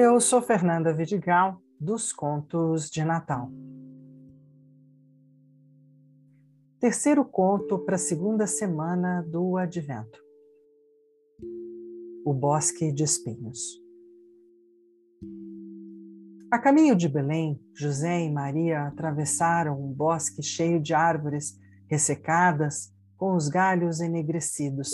Eu sou Fernanda Vidigal, dos Contos de Natal. Terceiro conto para a segunda semana do Advento. O Bosque de Espinhos. A caminho de Belém, José e Maria atravessaram um bosque cheio de árvores ressecadas, com os galhos enegrecidos.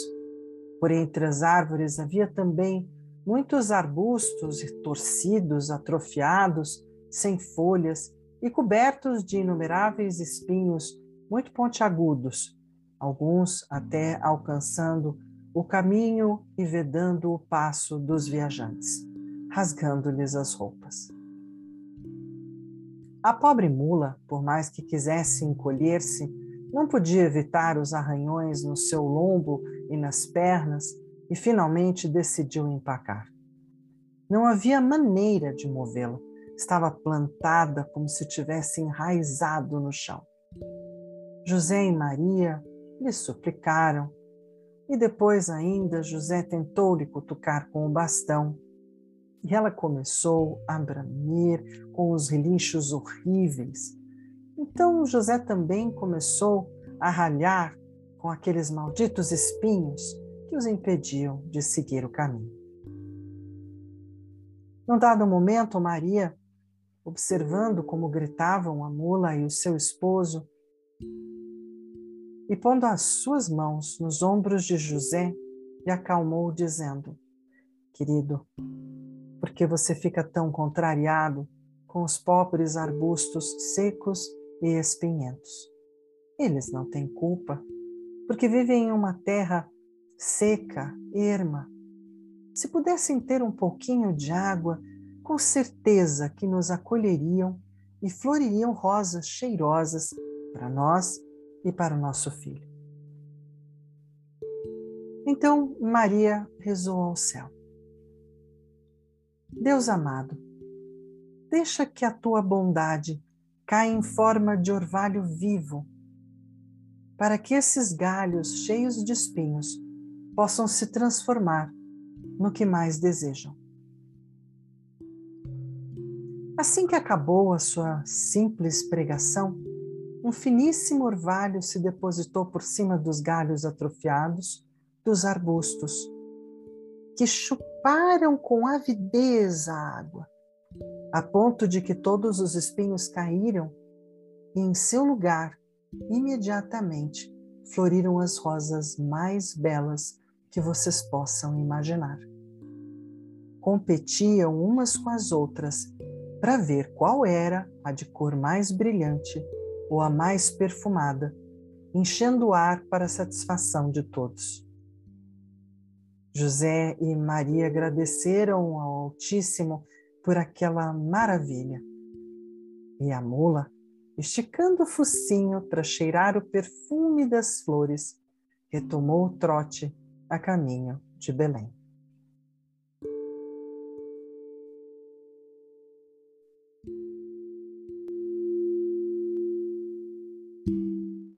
Por entre as árvores havia também muitos arbustos torcidos, atrofiados, sem folhas e cobertos de inumeráveis espinhos muito pontiagudos, alguns até alcançando o caminho e vedando o passo dos viajantes, rasgando-lhes as roupas. A pobre mula, por mais que quisesse encolher-se, não podia evitar os arranhões no seu lombo e nas pernas e finalmente decidiu empacar. Não havia maneira de movê-la. Estava plantada como se tivesse enraizado no chão. José e Maria lhe suplicaram, e depois ainda José tentou lhe cutucar com o bastão, e ela começou a bramir com os relinchos horríveis. Então José também começou a ralhar com aqueles malditos espinhos que os impediam de seguir o caminho. Num dado momento, Maria, observando como gritavam a mula e o seu esposo, e pondo as suas mãos nos ombros de José, lhe acalmou, dizendo: Querido, por que você fica tão contrariado com os pobres arbustos secos e espinhentos? Eles não têm culpa, porque vivem em uma terra seca, erma. Se pudessem ter um pouquinho de água, com certeza que nos acolheriam e floririam rosas cheirosas para nós e para o nosso filho. Então Maria rezou ao céu: Deus amado, deixa que a tua bondade caia em forma de orvalho vivo, para que esses galhos cheios de espinhos possam se transformar no que mais desejam. Assim que acabou a sua simples pregação, um finíssimo orvalho se depositou por cima dos galhos atrofiados dos arbustos, que chuparam com avidez a água, a ponto de que todos os espinhos caíram e, em seu lugar, imediatamente floriram as rosas mais belas que vocês possam imaginar. Competiam umas com as outras para ver qual era a de cor mais brilhante ou a mais perfumada, enchendo o ar para a satisfação de todos. José e Maria agradeceram ao Altíssimo por aquela maravilha. E a mula, esticando o focinho para cheirar o perfume das flores, retomou o trote a caminho de Belém.